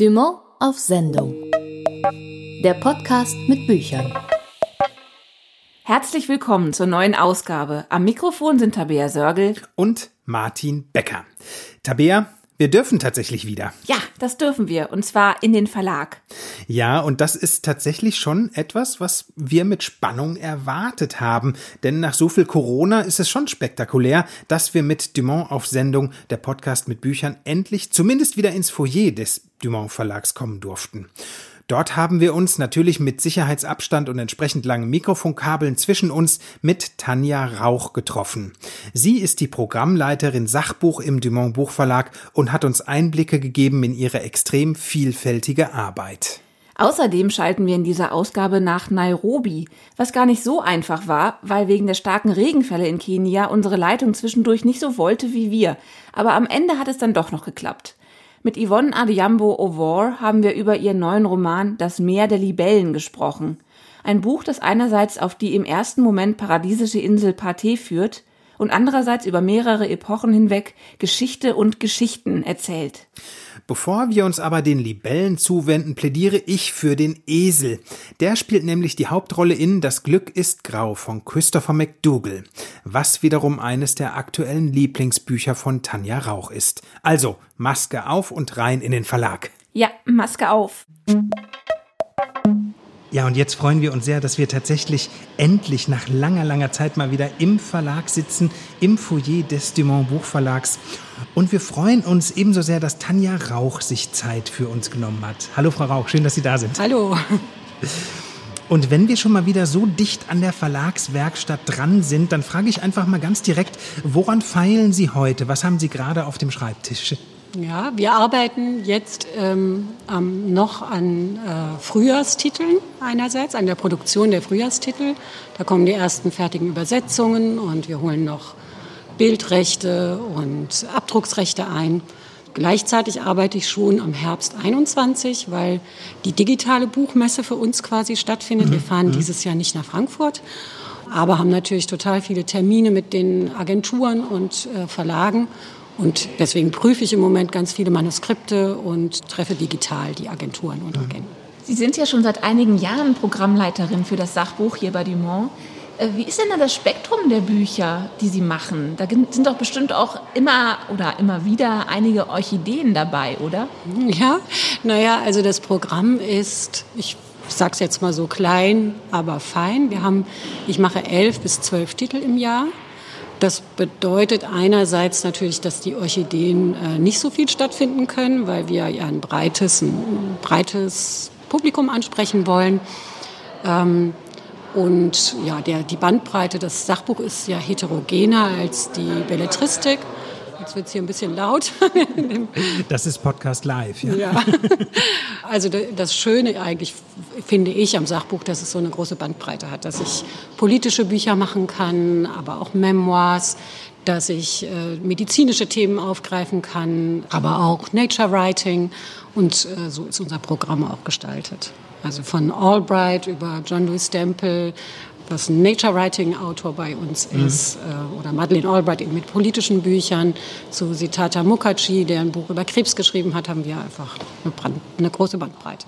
Dumont auf Sendung. Der Podcast mit Büchern. Herzlich willkommen zur neuen Ausgabe. Am Mikrofon sind Tabea Sörgel und Martin Becker. Tabea, wir dürfen tatsächlich wieder. Ja, das dürfen wir. Und zwar in den Verlag. Ja, und das ist tatsächlich schon etwas, was wir mit Spannung erwartet haben. Denn nach so viel Corona ist es schon spektakulär, dass wir mit Dumont auf Sendung, der Podcast mit Büchern, endlich zumindest wieder ins Foyer des Dumont Verlags kommen durften. Dort haben wir uns natürlich mit Sicherheitsabstand und entsprechend langen Mikrofonkabeln zwischen uns mit Tanja Rauch getroffen. Sie ist die Programmleiterin Sachbuch im Dumont Buchverlag und hat uns Einblicke gegeben in ihre extrem vielfältige Arbeit. Außerdem schalten wir in dieser Ausgabe nach Nairobi, was gar nicht so einfach war, weil wegen der starken Regenfälle in Kenia unsere Leitung zwischendurch nicht so wollte wie wir. Aber am Ende hat es dann doch noch geklappt. Mit Yvonne Adiambo Ovor haben wir über ihren neuen Roman Das Meer der Libellen gesprochen. Ein Buch, das einerseits auf die im ersten Moment paradiesische Insel Parthe führt und andererseits über mehrere Epochen hinweg Geschichte und Geschichten erzählt. Bevor wir uns aber den Libellen zuwenden, plädiere ich für den Esel. Der spielt nämlich die Hauptrolle in Das Glück ist grau von Christopher McDougall, was wiederum eines der aktuellen Lieblingsbücher von Tanja Rauch ist. Also Maske auf und rein in den Verlag. Ja, Maske auf. Ja, und jetzt freuen wir uns sehr, dass wir tatsächlich endlich nach langer, langer Zeit mal wieder im Verlag sitzen, im Foyer des Dumont Buchverlags. Und wir freuen uns ebenso sehr, dass Tanja Rauch sich Zeit für uns genommen hat. Hallo, Frau Rauch, schön, dass Sie da sind. Hallo. Und wenn wir schon mal wieder so dicht an der Verlagswerkstatt dran sind, dann frage ich einfach mal ganz direkt, woran feilen Sie heute? Was haben Sie gerade auf dem Schreibtisch? Ja, wir arbeiten jetzt ähm, noch an äh, Frühjahrstiteln einerseits, an der Produktion der Frühjahrstitel. Da kommen die ersten fertigen Übersetzungen und wir holen noch Bildrechte und Abdrucksrechte ein. Gleichzeitig arbeite ich schon am Herbst 21, weil die digitale Buchmesse für uns quasi stattfindet. Mhm. Wir fahren mhm. dieses Jahr nicht nach Frankfurt, aber haben natürlich total viele Termine mit den Agenturen und äh, Verlagen und deswegen prüfe ich im Moment ganz viele Manuskripte und treffe digital die Agenturen und Agenten. Sie sind ja schon seit einigen Jahren Programmleiterin für das Sachbuch hier bei Dumont. Äh, wie ist denn da das Spektrum der Bücher, die Sie machen? Da sind doch bestimmt auch immer oder immer wieder einige Orchideen dabei, oder? Ja, naja, also das Programm ist, ich sage es jetzt mal so klein, aber fein. Wir haben, ich mache elf bis zwölf Titel im Jahr. Das bedeutet einerseits natürlich, dass die Orchideen äh, nicht so viel stattfinden können, weil wir ja ein breites, ein breites Publikum ansprechen wollen. Ähm, und ja, der, die Bandbreite, das Sachbuch ist ja heterogener als die Belletristik. Jetzt wird es hier ein bisschen laut. Das ist Podcast Live. Ja. ja. Also das Schöne eigentlich finde ich am Sachbuch, dass es so eine große Bandbreite hat, dass ich politische Bücher machen kann, aber auch Memoirs, dass ich äh, medizinische Themen aufgreifen kann, aber auch Nature Writing. Und äh, so ist unser Programm auch gestaltet. Also von Albright über John Lewis Stempel, was ein Nature Writing Autor bei uns mhm. ist, äh, oder Madeleine Albright eben mit politischen Büchern, zu Sitata Mukherjee, der ein Buch über Krebs geschrieben hat, haben wir einfach eine, Brand, eine große Bandbreite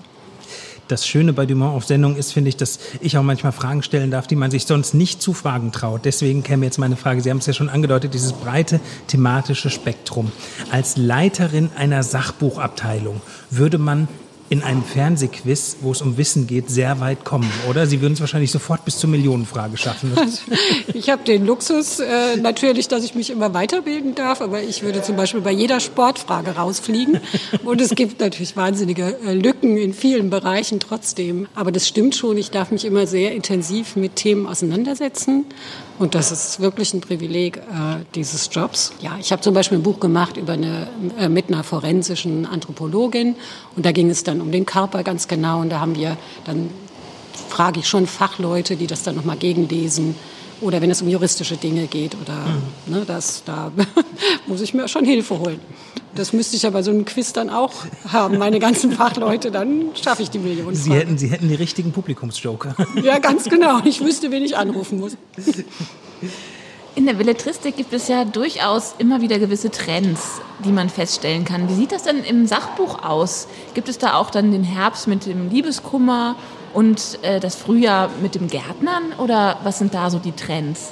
das Schöne bei Dumont auf Sendung ist, finde ich, dass ich auch manchmal Fragen stellen darf, die man sich sonst nicht zu fragen traut. Deswegen käme jetzt meine Frage. Sie haben es ja schon angedeutet, dieses breite thematische Spektrum. Als Leiterin einer Sachbuchabteilung würde man in einem Fernsehquiz, wo es um Wissen geht, sehr weit kommen, oder? Sie würden es wahrscheinlich sofort bis zur Millionenfrage schaffen. Ich habe den Luxus äh, natürlich, dass ich mich immer weiterbilden darf, aber ich würde zum Beispiel bei jeder Sportfrage rausfliegen. Und es gibt natürlich wahnsinnige äh, Lücken in vielen Bereichen trotzdem. Aber das stimmt schon, ich darf mich immer sehr intensiv mit Themen auseinandersetzen. Und das ist wirklich ein Privileg äh, dieses Jobs. Ja, ich habe zum Beispiel ein Buch gemacht über eine, äh, mit einer forensischen Anthropologin und da ging es dann um den Körper ganz genau und da haben wir dann frage ich schon Fachleute, die das dann nochmal gegenlesen oder wenn es um juristische Dinge geht oder mhm. ne, das, da muss ich mir schon Hilfe holen. Das müsste ich aber so einen Quiz dann auch haben, meine ganzen Fachleute, dann schaffe ich die Millionen. Sie hätten, Sie hätten die richtigen Publikumsjoker. Ja, ganz genau. Ich wüsste, wen ich anrufen muss. In der Belletristik gibt es ja durchaus immer wieder gewisse Trends, die man feststellen kann. Wie sieht das denn im Sachbuch aus? Gibt es da auch dann den Herbst mit dem Liebeskummer und äh, das Frühjahr mit dem Gärtnern oder was sind da so die Trends?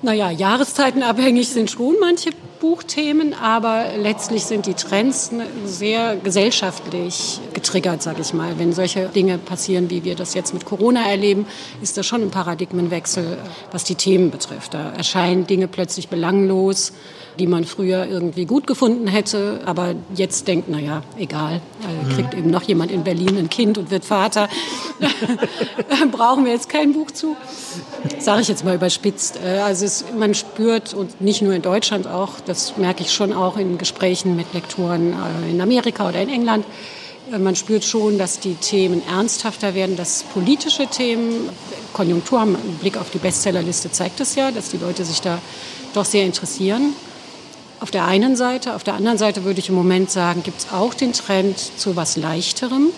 Naja, jahreszeitenabhängig sind schon manche Buchthemen, aber letztlich sind die Trends sehr gesellschaftlich getriggert, sage ich mal. Wenn solche Dinge passieren, wie wir das jetzt mit Corona erleben, ist das schon ein Paradigmenwechsel, was die Themen betrifft. Da erscheinen Dinge plötzlich belanglos die man früher irgendwie gut gefunden hätte, aber jetzt denkt, naja, egal, äh, kriegt eben noch jemand in Berlin ein Kind und wird Vater, brauchen wir jetzt kein Buch zu. Sage ich jetzt mal überspitzt. Äh, also es, man spürt, und nicht nur in Deutschland auch, das merke ich schon auch in Gesprächen mit Lektoren äh, in Amerika oder in England, äh, man spürt schon, dass die Themen ernsthafter werden, dass politische Themen, Konjunktur, ein Blick auf die Bestsellerliste zeigt es ja, dass die Leute sich da doch sehr interessieren. Auf der einen Seite, auf der anderen Seite würde ich im Moment sagen, gibt es auch den Trend zu was Leichterem.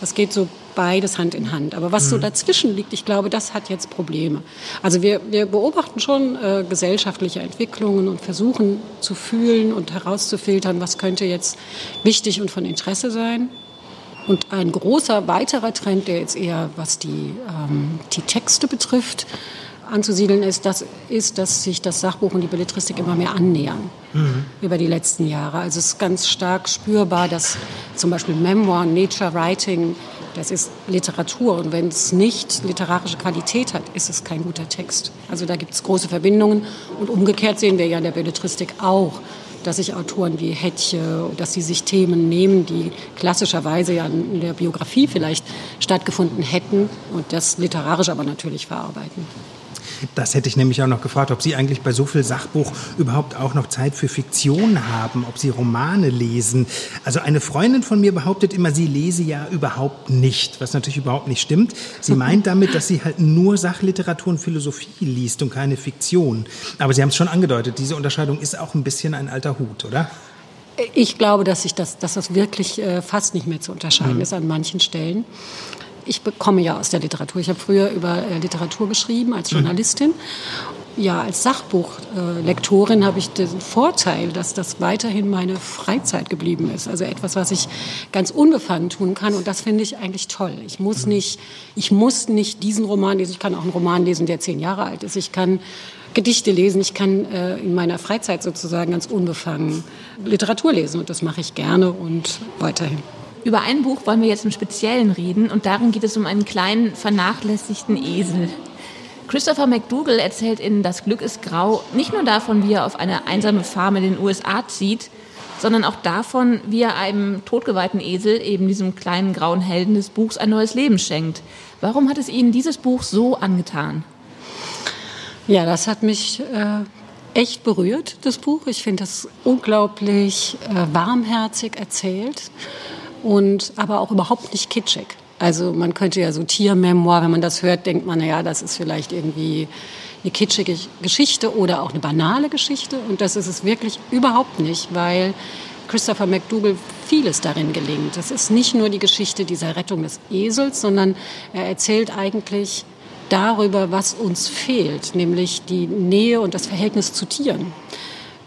Das geht so beides Hand in Hand. Aber was mhm. so dazwischen liegt, ich glaube, das hat jetzt Probleme. Also wir, wir beobachten schon äh, gesellschaftliche Entwicklungen und versuchen zu fühlen und herauszufiltern, was könnte jetzt wichtig und von Interesse sein. Und ein großer weiterer Trend, der jetzt eher was die, ähm, die Texte betrifft, anzusiedeln ist, das ist, dass sich das Sachbuch und die Belletristik immer mehr annähern mhm. über die letzten Jahre. Also es ist ganz stark spürbar, dass zum Beispiel Memoir, Nature Writing, das ist Literatur und wenn es nicht literarische Qualität hat, ist es kein guter Text. Also da gibt es große Verbindungen und umgekehrt sehen wir ja in der Belletristik auch, dass sich Autoren wie Hettche, dass sie sich Themen nehmen, die klassischerweise ja in der Biografie vielleicht stattgefunden hätten und das literarisch aber natürlich verarbeiten. Das hätte ich nämlich auch noch gefragt, ob Sie eigentlich bei so viel Sachbuch überhaupt auch noch Zeit für Fiktion haben, ob Sie Romane lesen. Also eine Freundin von mir behauptet immer, sie lese ja überhaupt nicht, was natürlich überhaupt nicht stimmt. Sie meint damit, dass sie halt nur Sachliteratur und Philosophie liest und keine Fiktion. Aber Sie haben es schon angedeutet, diese Unterscheidung ist auch ein bisschen ein alter Hut, oder? Ich glaube, dass, ich das, dass das wirklich äh, fast nicht mehr zu unterscheiden mhm. ist an manchen Stellen ich komme ja aus der Literatur. Ich habe früher über äh, Literatur geschrieben als Journalistin. Ja, als Sachbuchlektorin habe ich den Vorteil, dass das weiterhin meine Freizeit geblieben ist. Also etwas, was ich ganz unbefangen tun kann. Und das finde ich eigentlich toll. Ich muss nicht, ich muss nicht diesen Roman lesen. Ich kann auch einen Roman lesen, der zehn Jahre alt ist. Ich kann Gedichte lesen. Ich kann äh, in meiner Freizeit sozusagen ganz unbefangen Literatur lesen. Und das mache ich gerne und weiterhin. Über ein Buch wollen wir jetzt im Speziellen reden und darin geht es um einen kleinen, vernachlässigten Esel. Christopher McDougall erzählt in Das Glück ist grau nicht nur davon, wie er auf eine einsame Farm in den USA zieht, sondern auch davon, wie er einem totgeweihten Esel, eben diesem kleinen grauen Helden des Buchs, ein neues Leben schenkt. Warum hat es Ihnen dieses Buch so angetan? Ja, das hat mich äh, echt berührt, das Buch. Ich finde das unglaublich äh, warmherzig erzählt und aber auch überhaupt nicht kitschig. Also man könnte ja so Tiermemoir, wenn man das hört, denkt man, naja, das ist vielleicht irgendwie eine kitschige Geschichte oder auch eine banale Geschichte. Und das ist es wirklich überhaupt nicht, weil Christopher McDougall vieles darin gelingt. Das ist nicht nur die Geschichte dieser Rettung des Esels, sondern er erzählt eigentlich darüber, was uns fehlt, nämlich die Nähe und das Verhältnis zu Tieren.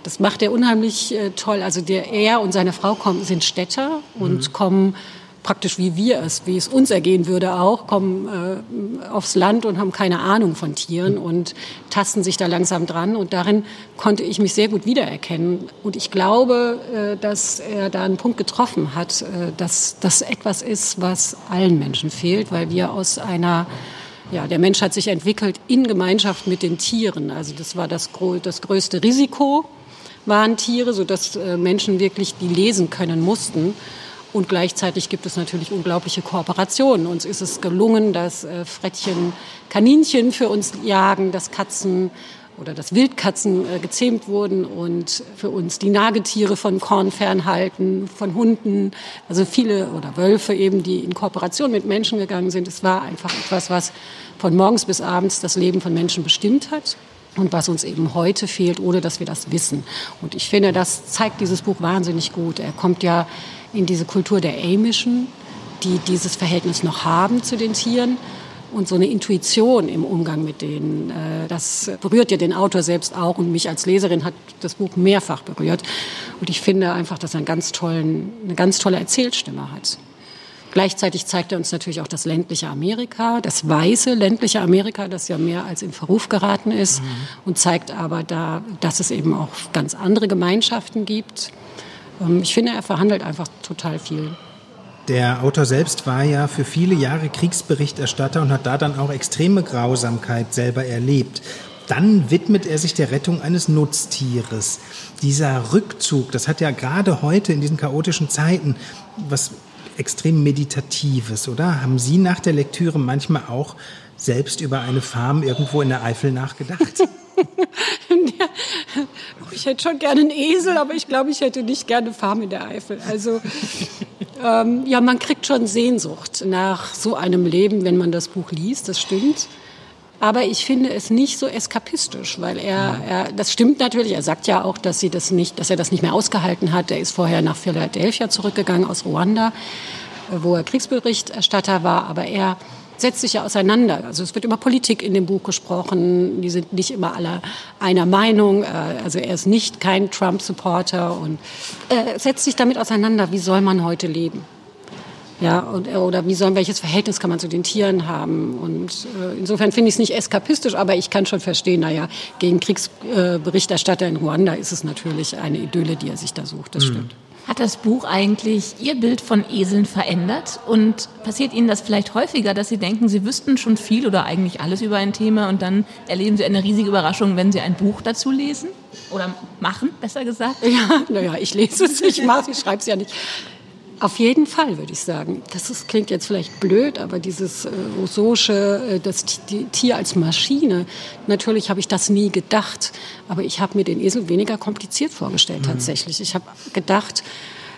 Das macht er unheimlich äh, toll. Also der, er und seine Frau kommen, sind Städter und mhm. kommen praktisch wie wir es, wie es uns ergehen würde auch, kommen äh, aufs Land und haben keine Ahnung von Tieren und tasten sich da langsam dran. Und darin konnte ich mich sehr gut wiedererkennen. Und ich glaube, äh, dass er da einen Punkt getroffen hat, äh, dass das etwas ist, was allen Menschen fehlt, weil wir aus einer ja, der Mensch hat sich entwickelt in Gemeinschaft mit den Tieren. Also das war das, das größte Risiko, waren Tiere, sodass äh, Menschen wirklich die lesen können mussten. Und gleichzeitig gibt es natürlich unglaubliche Kooperationen. Uns ist es gelungen, dass äh, Frettchen Kaninchen für uns jagen, dass Katzen oder dass Wildkatzen äh, gezähmt wurden und für uns die Nagetiere von Korn fernhalten, von Hunden, also viele oder Wölfe eben, die in Kooperation mit Menschen gegangen sind. Es war einfach etwas, was von morgens bis abends das Leben von Menschen bestimmt hat und was uns eben heute fehlt, ohne dass wir das wissen. Und ich finde, das zeigt dieses Buch wahnsinnig gut. Er kommt ja in diese Kultur der Amischen, die dieses Verhältnis noch haben zu den Tieren und so eine Intuition im Umgang mit denen. Äh, das berührt ja den Autor selbst auch und mich als Leserin hat das Buch mehrfach berührt. Und ich finde einfach, dass er einen ganz tollen, eine ganz tolle Erzählstimme hat. Gleichzeitig zeigt er uns natürlich auch das ländliche Amerika, das weiße ländliche Amerika, das ja mehr als in Verruf geraten ist mhm. und zeigt aber da, dass es eben auch ganz andere Gemeinschaften gibt. Ähm, ich finde, er verhandelt einfach total viel. Der Autor selbst war ja für viele Jahre Kriegsberichterstatter und hat da dann auch extreme Grausamkeit selber erlebt. Dann widmet er sich der Rettung eines Nutztieres. Dieser Rückzug, das hat ja gerade heute in diesen chaotischen Zeiten was extrem Meditatives, oder? Haben Sie nach der Lektüre manchmal auch selbst über eine Farm irgendwo in der Eifel nachgedacht? ja, ich hätte schon gerne einen Esel, aber ich glaube, ich hätte nicht gerne eine Farm in der Eifel. Also ähm, ja, man kriegt schon Sehnsucht nach so einem Leben, wenn man das Buch liest, das stimmt. Aber ich finde es nicht so eskapistisch, weil er, er, das stimmt natürlich, er sagt ja auch, dass, sie das nicht, dass er das nicht mehr ausgehalten hat. Er ist vorher nach Philadelphia zurückgegangen aus Ruanda, wo er Kriegsberichterstatter war, aber er setzt sich ja auseinander. Also es wird über Politik in dem Buch gesprochen. Die sind nicht immer alle einer Meinung. Äh, also er ist nicht kein Trump-Supporter und er setzt sich damit auseinander, wie soll man heute leben. Ja, und, oder wie soll, welches Verhältnis kann man zu den Tieren haben? Und äh, insofern finde ich es nicht eskapistisch, aber ich kann schon verstehen, naja, gegen Kriegsberichterstatter äh, in Ruanda ist es natürlich eine Idylle, die er sich da sucht, das mhm. stimmt. Hat das Buch eigentlich Ihr Bild von Eseln verändert? Und passiert Ihnen das vielleicht häufiger, dass Sie denken, Sie wüssten schon viel oder eigentlich alles über ein Thema und dann erleben Sie eine riesige Überraschung, wenn Sie ein Buch dazu lesen? Oder machen, besser gesagt? Ja, naja, ich lese es, ich mache ich schreibe es ja nicht. Auf jeden Fall, würde ich sagen. Das ist, klingt jetzt vielleicht blöd, aber dieses äh, Rousseausche, äh, das die Tier als Maschine, natürlich habe ich das nie gedacht. Aber ich habe mir den Esel weniger kompliziert vorgestellt mhm. tatsächlich. Ich habe gedacht,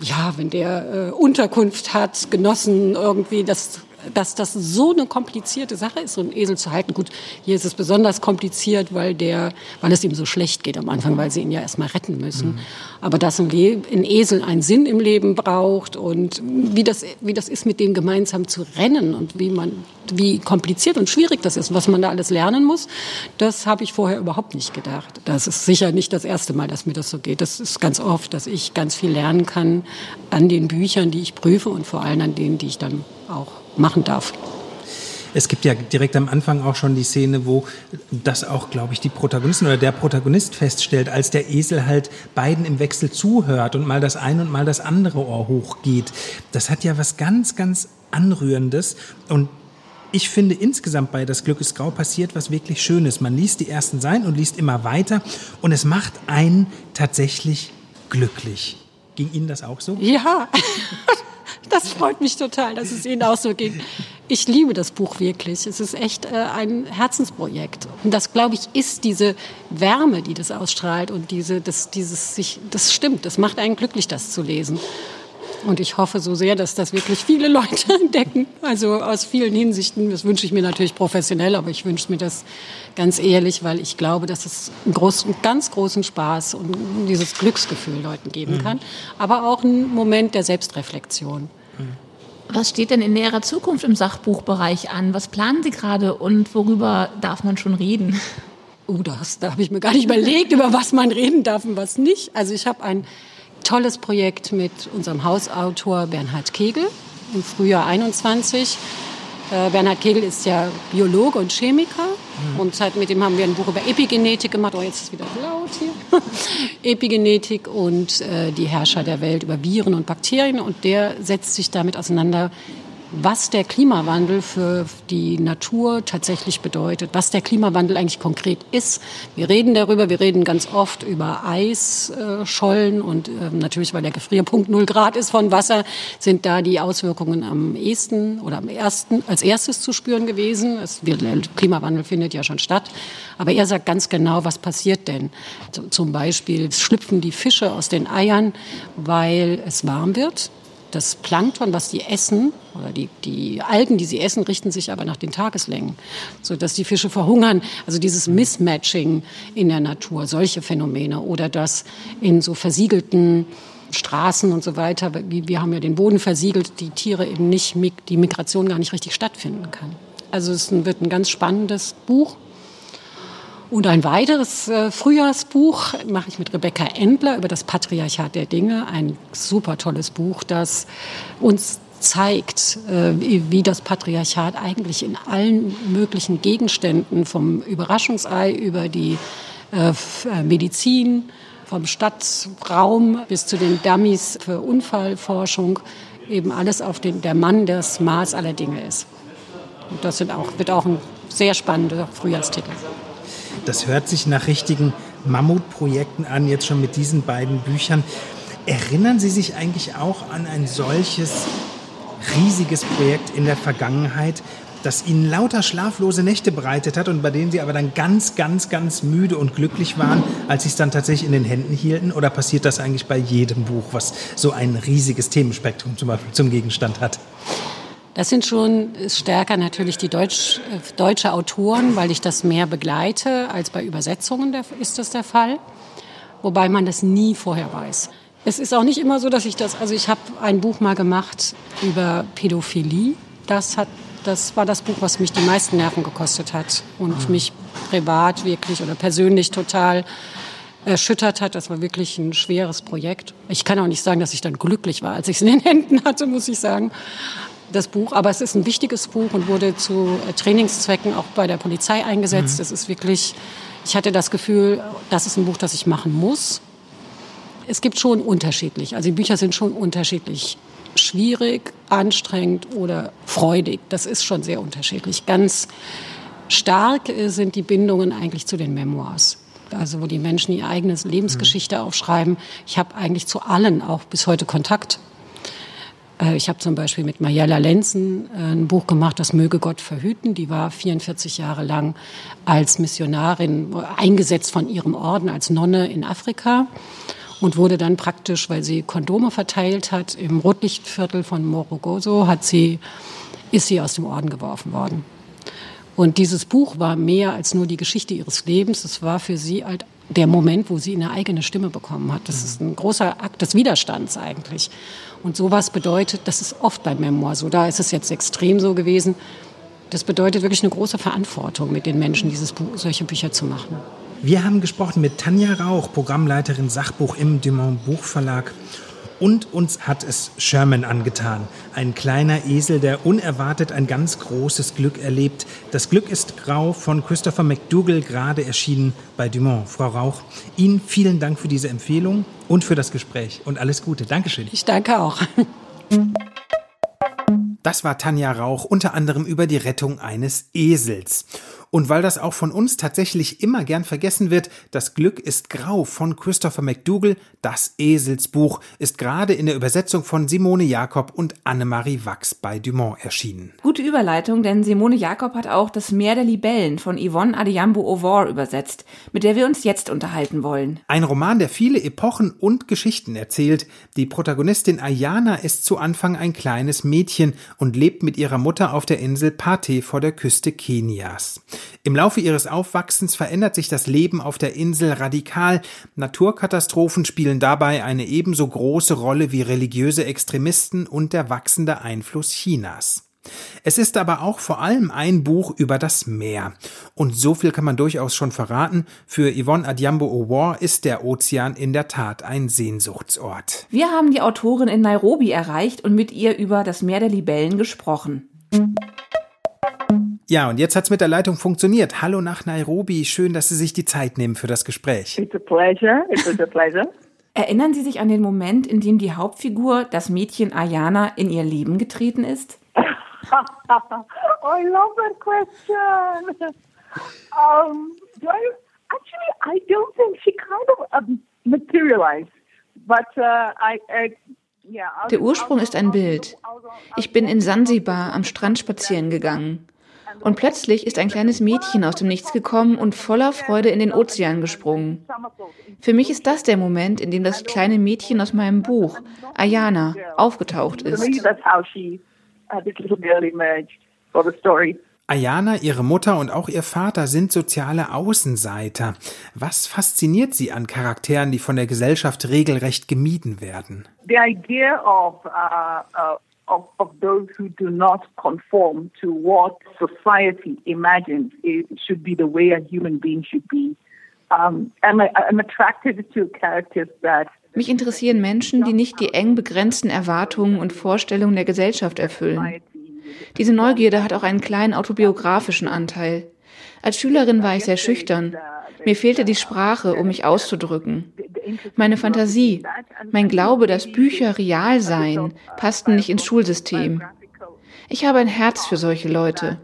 ja, wenn der äh, Unterkunft hat, genossen irgendwie, das dass das so eine komplizierte Sache ist, so einen Esel zu halten. Gut, hier ist es besonders kompliziert, weil, der, weil es ihm so schlecht geht am Anfang, weil sie ihn ja erstmal retten müssen. Mhm. Aber dass ein, ein, Esel einen Sinn im Leben braucht und wie das, wie das ist, mit dem gemeinsam zu rennen und wie, man, wie kompliziert und schwierig das ist, was man da alles lernen muss, das habe ich vorher überhaupt nicht gedacht. Das ist sicher nicht das erste Mal, dass mir das so geht. Das ist ganz oft, dass ich ganz viel lernen kann an den Büchern, die ich prüfe und vor allem an denen, die ich dann auch machen darf. Es gibt ja direkt am Anfang auch schon die Szene, wo das auch, glaube ich, die Protagonistin oder der Protagonist feststellt, als der Esel halt beiden im Wechsel zuhört und mal das eine und mal das andere Ohr hochgeht. Das hat ja was ganz, ganz Anrührendes und ich finde insgesamt bei Das Glück ist grau passiert was wirklich Schönes. Man liest die ersten Seiten und liest immer weiter und es macht einen tatsächlich glücklich. Ging Ihnen das auch so? Ja, Das freut mich total, dass es Ihnen auch so ging. Ich liebe das Buch wirklich. Es ist echt äh, ein Herzensprojekt. Und das, glaube ich, ist diese Wärme, die das ausstrahlt und diese, das, dieses sich, das stimmt. Das macht einen glücklich, das zu lesen. Und ich hoffe so sehr, dass das wirklich viele Leute entdecken. Also aus vielen Hinsichten. Das wünsche ich mir natürlich professionell, aber ich wünsche mir das ganz ehrlich, weil ich glaube, dass es einen, großen, einen ganz großen Spaß und dieses Glücksgefühl Leuten geben mhm. kann. Aber auch einen Moment der Selbstreflexion. Was steht denn in näherer Zukunft im Sachbuchbereich an? Was planen Sie gerade und worüber darf man schon reden? Oh, das, da habe ich mir gar nicht überlegt, über was man reden darf und was nicht. Also ich habe ein tolles Projekt mit unserem Hausautor Bernhard Kegel im Frühjahr 21. Äh, Bernhard Kegel ist ja Biologe und Chemiker mhm. und hat, mit dem haben wir ein Buch über Epigenetik gemacht. Oh, jetzt ist es wieder laut hier. Epigenetik und äh, die Herrscher der Welt über Viren und Bakterien und der setzt sich damit auseinander, was der Klimawandel für die Natur tatsächlich bedeutet, was der Klimawandel eigentlich konkret ist. Wir reden darüber, wir reden ganz oft über Eisschollen und äh, natürlich, weil der Gefrierpunkt 0 Grad ist von Wasser, sind da die Auswirkungen am ehesten oder am ersten, als erstes zu spüren gewesen. Es, der Klimawandel findet ja schon statt. Aber er sagt ganz genau, was passiert denn. Zum Beispiel schlüpfen die Fische aus den Eiern, weil es warm wird das Plankton, was die essen, oder die, die Algen, die sie essen, richten sich aber nach den Tageslängen, sodass die Fische verhungern. Also dieses Mismatching in der Natur, solche Phänomene. Oder dass in so versiegelten Straßen und so weiter, wir haben ja den Boden versiegelt, die Tiere eben nicht, die Migration gar nicht richtig stattfinden kann. Also es wird ein ganz spannendes Buch. Und ein weiteres äh, Frühjahrsbuch mache ich mit Rebecca Endler über das Patriarchat der Dinge. Ein super tolles Buch, das uns zeigt, äh, wie das Patriarchat eigentlich in allen möglichen Gegenständen, vom Überraschungsei über die äh, äh, Medizin, vom Stadtraum bis zu den Dummies für Unfallforschung, eben alles auf den, der Mann das Maß aller Dinge ist. Und das sind auch, wird auch ein sehr spannender Frühjahrstitel. Das hört sich nach richtigen Mammutprojekten an, jetzt schon mit diesen beiden Büchern. Erinnern Sie sich eigentlich auch an ein solches riesiges Projekt in der Vergangenheit, das Ihnen lauter schlaflose Nächte bereitet hat und bei denen Sie aber dann ganz, ganz, ganz müde und glücklich waren, als Sie es dann tatsächlich in den Händen hielten? Oder passiert das eigentlich bei jedem Buch, was so ein riesiges Themenspektrum zum Beispiel zum Gegenstand hat? Das sind schon stärker natürlich die Deutsch, äh, deutsche Autoren, weil ich das mehr begleite als bei Übersetzungen der, ist das der Fall. Wobei man das nie vorher weiß. Es ist auch nicht immer so, dass ich das, also ich habe ein Buch mal gemacht über Pädophilie. Das hat das war das Buch, was mich die meisten Nerven gekostet hat und mhm. mich privat wirklich oder persönlich total erschüttert hat. Das war wirklich ein schweres Projekt. Ich kann auch nicht sagen, dass ich dann glücklich war, als ich es in den Händen hatte, muss ich sagen. Das Buch, aber es ist ein wichtiges Buch und wurde zu äh, Trainingszwecken auch bei der Polizei eingesetzt. Mhm. Es ist wirklich, ich hatte das Gefühl, das ist ein Buch, das ich machen muss. Es gibt schon unterschiedlich, also die Bücher sind schon unterschiedlich schwierig, anstrengend oder freudig. Das ist schon sehr unterschiedlich. Ganz stark äh, sind die Bindungen eigentlich zu den Memoirs. Also wo die Menschen ihre eigene Lebensgeschichte aufschreiben. Ich habe eigentlich zu allen auch bis heute Kontakt. Äh, ich habe zum Beispiel mit Mariella Lenzen äh, ein Buch gemacht, das möge Gott verhüten. Die war 44 Jahre lang als Missionarin eingesetzt von ihrem Orden als Nonne in Afrika und wurde dann praktisch, weil sie Kondome verteilt hat, im Rotlichtviertel von Morogoso, hat sie, ist sie aus dem Orden geworfen worden. Und dieses Buch war mehr als nur die Geschichte ihres Lebens. Es war für sie halt der Moment, wo sie eine eigene Stimme bekommen hat. Das ist ein großer Akt des Widerstands eigentlich. Und sowas bedeutet, das ist oft beim Memoir so, da ist es jetzt extrem so gewesen. Das bedeutet wirklich eine große Verantwortung, mit den Menschen dieses Buch, solche Bücher zu machen. Wir haben gesprochen mit Tanja Rauch, Programmleiterin Sachbuch im Dumont Buchverlag. Und uns hat es Sherman angetan. Ein kleiner Esel, der unerwartet ein ganz großes Glück erlebt. Das Glück ist grau von Christopher McDougall, gerade erschienen bei Dumont. Frau Rauch, Ihnen vielen Dank für diese Empfehlung und für das Gespräch und alles Gute. Dankeschön. Ich danke auch. Das war Tanja Rauch unter anderem über die Rettung eines Esels. Und weil das auch von uns tatsächlich immer gern vergessen wird, Das Glück ist grau von Christopher McDougall, das Eselsbuch, ist gerade in der Übersetzung von Simone Jakob und Annemarie Wachs bei Dumont erschienen. Gute Überleitung, denn Simone Jakob hat auch Das Meer der Libellen von Yvonne Adiyambo Ovor übersetzt, mit der wir uns jetzt unterhalten wollen. Ein Roman, der viele Epochen und Geschichten erzählt. Die Protagonistin Ayana ist zu Anfang ein kleines Mädchen und lebt mit ihrer Mutter auf der Insel Pate vor der Küste Kenias. Im Laufe ihres Aufwachsens verändert sich das Leben auf der Insel radikal. Naturkatastrophen spielen dabei eine ebenso große Rolle wie religiöse Extremisten und der wachsende Einfluss Chinas. Es ist aber auch vor allem ein Buch über das Meer. Und so viel kann man durchaus schon verraten. Für Yvonne Adjambo Owar ist der Ozean in der Tat ein Sehnsuchtsort. Wir haben die Autorin in Nairobi erreicht und mit ihr über das Meer der Libellen gesprochen. Ja, und jetzt hat's mit der Leitung funktioniert. Hallo nach Nairobi. Schön, dass Sie sich die Zeit nehmen für das Gespräch. It's a pleasure. It was a pleasure. Erinnern Sie sich an den Moment, in dem die Hauptfigur, das Mädchen Ayana, in ihr Leben getreten ist? oh, I love that question. Um, do I, actually, I don't think she kind of um, materialized, but uh, I, I der Ursprung ist ein Bild. Ich bin in Sansibar am Strand spazieren gegangen. Und plötzlich ist ein kleines Mädchen aus dem Nichts gekommen und voller Freude in den Ozean gesprungen. Für mich ist das der Moment, in dem das kleine Mädchen aus meinem Buch, Ayana, aufgetaucht ist. Ayana, ihre Mutter und auch ihr Vater sind soziale Außenseiter. Was fasziniert sie an Charakteren, die von der Gesellschaft regelrecht gemieden werden? The idea of uh, uh of, of those who do not conform to what society imagines it should be the way a human being should be. Um, I'm, I'm attracted to characters that Mich interessieren Menschen, die nicht die eng begrenzten Erwartungen und Vorstellungen der Gesellschaft erfüllen. Diese Neugierde hat auch einen kleinen autobiografischen Anteil. Als Schülerin war ich sehr schüchtern. Mir fehlte die Sprache, um mich auszudrücken. Meine Fantasie, mein Glaube, dass Bücher real seien, passten nicht ins Schulsystem. Ich habe ein Herz für solche Leute.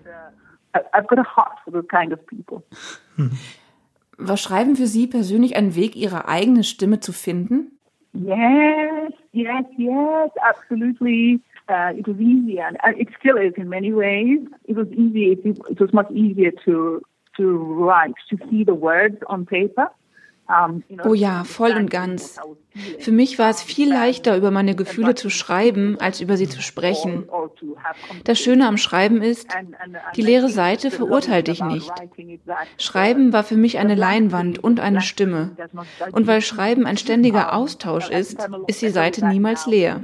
Was schreiben für Sie persönlich ein Weg, Ihre eigene Stimme zu finden? Yes, yes, yes, absolutely. Uh, it was easy, and uh, it still is in many ways. It was easy. It was much easier to to write, to see the words on paper. Oh ja, voll und ganz. Für mich war es viel leichter, über meine Gefühle zu schreiben, als über sie zu sprechen. Das Schöne am Schreiben ist, die leere Seite verurteilt dich nicht. Schreiben war für mich eine Leinwand und eine Stimme. Und weil Schreiben ein ständiger Austausch ist, ist die Seite niemals leer.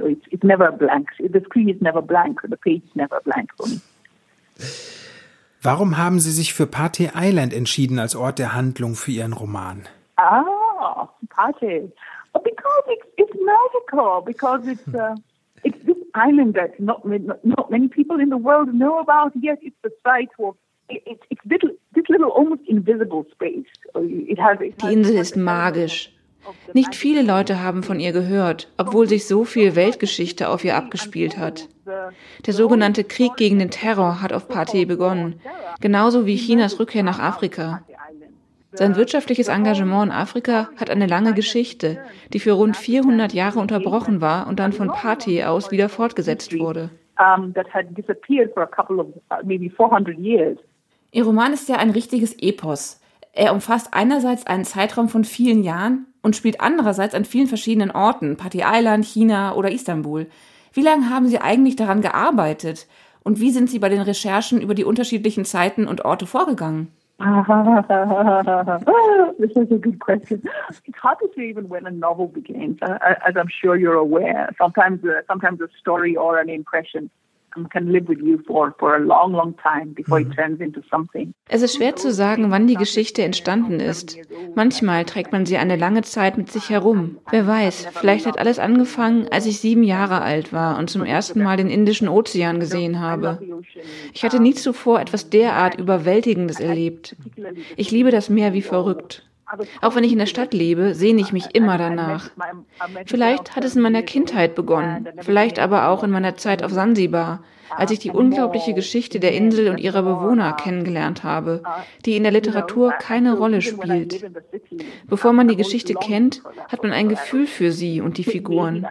Warum haben Sie sich für Pate Island entschieden als Ort der Handlung für Ihren Roman? Ah, Pate. Well, because it's, it's magical, because it's, uh, it's this island that not, not many people in the world know about, yet it's the site of it's, it's little, this little almost invisible space. It has, it has Die Insel ist magisch. Nicht viele Leute haben von ihr gehört, obwohl sich so viel Weltgeschichte auf ihr abgespielt hat. Der sogenannte Krieg gegen den Terror hat auf Pate begonnen, genauso wie Chinas Rückkehr nach Afrika. Sein wirtschaftliches Engagement in Afrika hat eine lange Geschichte, die für rund 400 Jahre unterbrochen war und dann von Pate aus wieder fortgesetzt wurde. Uh, Ihr Roman ist ja ein richtiges Epos. Er umfasst einerseits einen Zeitraum von vielen Jahren und spielt andererseits an vielen verschiedenen Orten, Pate Island, China oder Istanbul. Wie lange haben Sie eigentlich daran gearbeitet? Und wie sind Sie bei den Recherchen über die unterschiedlichen Zeiten und Orte vorgegangen? this is a good question. It's hard to say even when a novel begins, as I'm sure you're aware. Sometimes, uh, sometimes a story or an impression mhm. Es ist schwer zu sagen, wann die Geschichte entstanden ist. Manchmal trägt man sie eine lange Zeit mit sich herum. Wer weiß, vielleicht hat alles angefangen, als ich sieben Jahre alt war und zum ersten Mal den Indischen Ozean gesehen habe. Ich hatte nie zuvor etwas derart Überwältigendes erlebt. Ich liebe das Meer wie verrückt. Auch wenn ich in der Stadt lebe, sehne ich mich immer danach. Vielleicht hat es in meiner Kindheit begonnen, vielleicht aber auch in meiner Zeit auf Sansibar, als ich die unglaubliche Geschichte der Insel und ihrer Bewohner kennengelernt habe, die in der Literatur keine Rolle spielt. Bevor man die Geschichte kennt, hat man ein Gefühl für sie und die Figuren.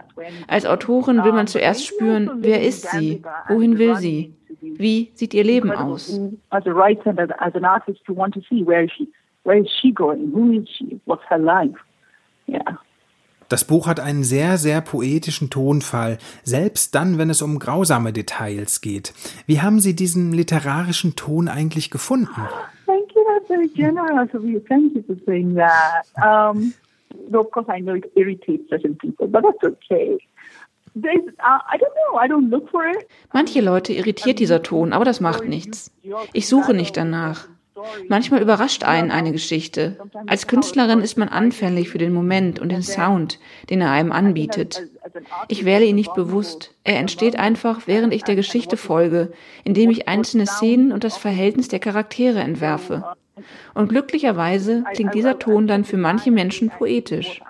Als Autorin will man zuerst spüren, wer ist sie, wohin will sie, wie sieht ihr Leben aus. Where is she going? Who is she? What's her life? Yeah. Das Buch hat einen sehr, sehr poetischen Tonfall, selbst dann, wenn es um grausame Details geht. Wie haben Sie diesen literarischen Ton eigentlich gefunden? Thank you, that's very generous of you. Thank you for saying that. Um, of course, I know it irritates certain people, but that's okay. Uh, Manche Leute irritiert dieser Ton, aber das macht nichts. Ich suche nicht danach. Manchmal überrascht einen eine Geschichte. Als Künstlerin ist man anfällig für den Moment und den Sound, den er einem anbietet. Ich wähle ihn nicht bewusst. Er entsteht einfach, während ich der Geschichte folge, indem ich einzelne Szenen und das Verhältnis der Charaktere entwerfe. Und glücklicherweise klingt dieser Ton dann für manche Menschen poetisch.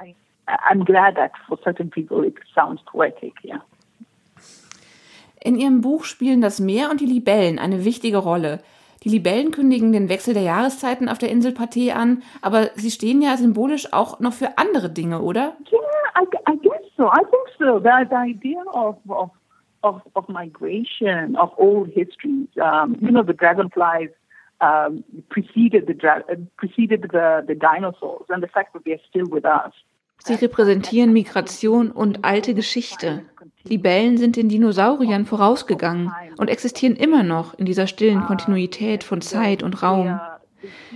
In Ihrem Buch spielen das Meer und die Libellen eine wichtige Rolle. Die Libellen kündigen den Wechsel der Jahreszeiten auf der Insel Pathé an, aber sie stehen ja symbolisch auch noch für andere Dinge, oder? Yeah, I, I guess so. I think so. The, the idea of, of, of, of migration, of old histories, um, you know, the dragonflies um, preceded, the, preceded the, the dinosaurs and the fact that they're still with us. Sie repräsentieren Migration und alte Geschichte. Libellen sind den Dinosauriern vorausgegangen und existieren immer noch in dieser stillen Kontinuität von Zeit und Raum.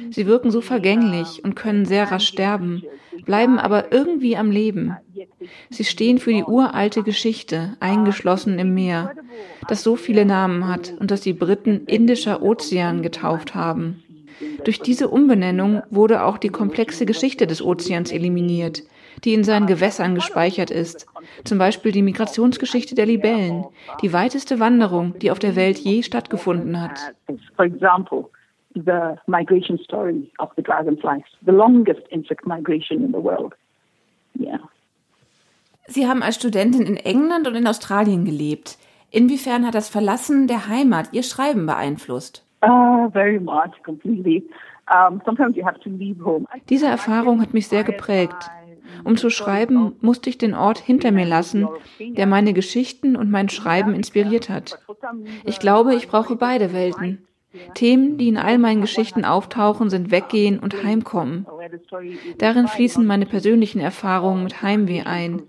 Sie wirken so vergänglich und können sehr rasch sterben, bleiben aber irgendwie am Leben. Sie stehen für die uralte Geschichte, eingeschlossen im Meer, das so viele Namen hat und das die Briten Indischer Ozean getauft haben. Durch diese Umbenennung wurde auch die komplexe Geschichte des Ozeans eliminiert, die in seinen Gewässern gespeichert ist. Zum Beispiel die Migrationsgeschichte der Libellen, die weiteste Wanderung, die auf der Welt je stattgefunden hat. For example, the migration story of the dragonflies, the longest insect migration in the world. Yeah. Sie haben als Studentin in England und in Australien gelebt. Inwiefern hat das Verlassen der Heimat Ihr Schreiben beeinflusst? Uh, very much, completely. Um, sometimes you have to leave home. Diese Erfahrung hat mich sehr geprägt. Um zu schreiben, musste ich den Ort hinter mir lassen, der meine Geschichten und mein Schreiben inspiriert hat. Ich glaube, ich brauche beide Welten. Themen, die in all meinen Geschichten auftauchen, sind Weggehen und Heimkommen. Darin fließen meine persönlichen Erfahrungen mit Heimweh ein.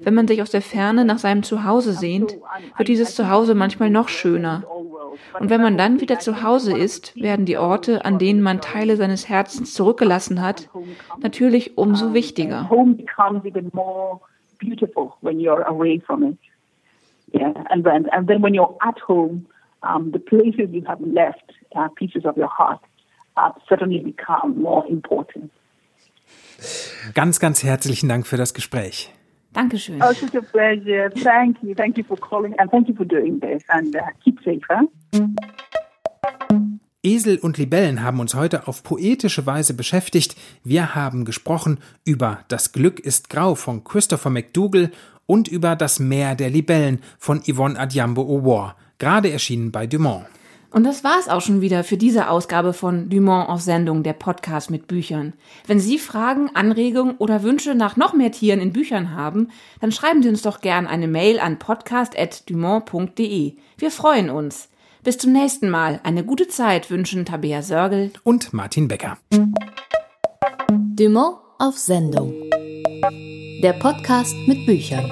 Wenn man sich aus der Ferne nach seinem Zuhause sehnt, wird dieses Zuhause manchmal noch schöner. Und wenn man dann wieder zu Hause ist, werden die Orte, an denen man Teile seines Herzens zurückgelassen hat, natürlich umso wichtiger. Beautiful when you're away from it. Yeah, and then and then when you're at home, um, the places you have left, uh, pieces of your heart, uh, certainly become more important. Ganz, ganz herzlichen Dank für das Gespräch. Dankeschön. Oh, such a pleasure. Thank you. Thank you for calling and thank you for doing this. And uh, keep safe, huh? Esel und Libellen haben uns heute auf poetische Weise beschäftigt. Wir haben gesprochen über Das Glück ist grau von Christopher McDougall und über Das Meer der Libellen von Yvonne Adjambo O'War, gerade erschienen bei Dumont. Und das war's auch schon wieder für diese Ausgabe von Dumont auf Sendung, der Podcast mit Büchern. Wenn Sie Fragen, Anregungen oder Wünsche nach noch mehr Tieren in Büchern haben, dann schreiben Sie uns doch gern eine Mail an podcast.dumont.de. Wir freuen uns. Bis zum nächsten Mal. Eine gute Zeit wünschen Tabea Sörgel und Martin Becker. Dumont auf Sendung. Der Podcast mit Büchern.